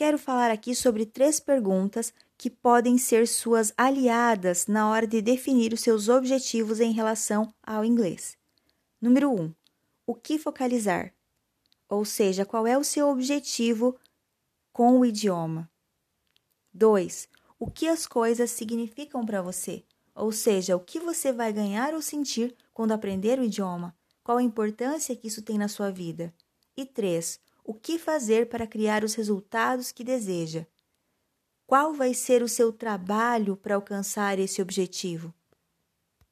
quero falar aqui sobre três perguntas que podem ser suas aliadas na hora de definir os seus objetivos em relação ao inglês. Número 1. Um, o que focalizar? Ou seja, qual é o seu objetivo com o idioma? 2. O que as coisas significam para você? Ou seja, o que você vai ganhar ou sentir quando aprender o idioma? Qual a importância que isso tem na sua vida? E 3. O que fazer para criar os resultados que deseja? Qual vai ser o seu trabalho para alcançar esse objetivo?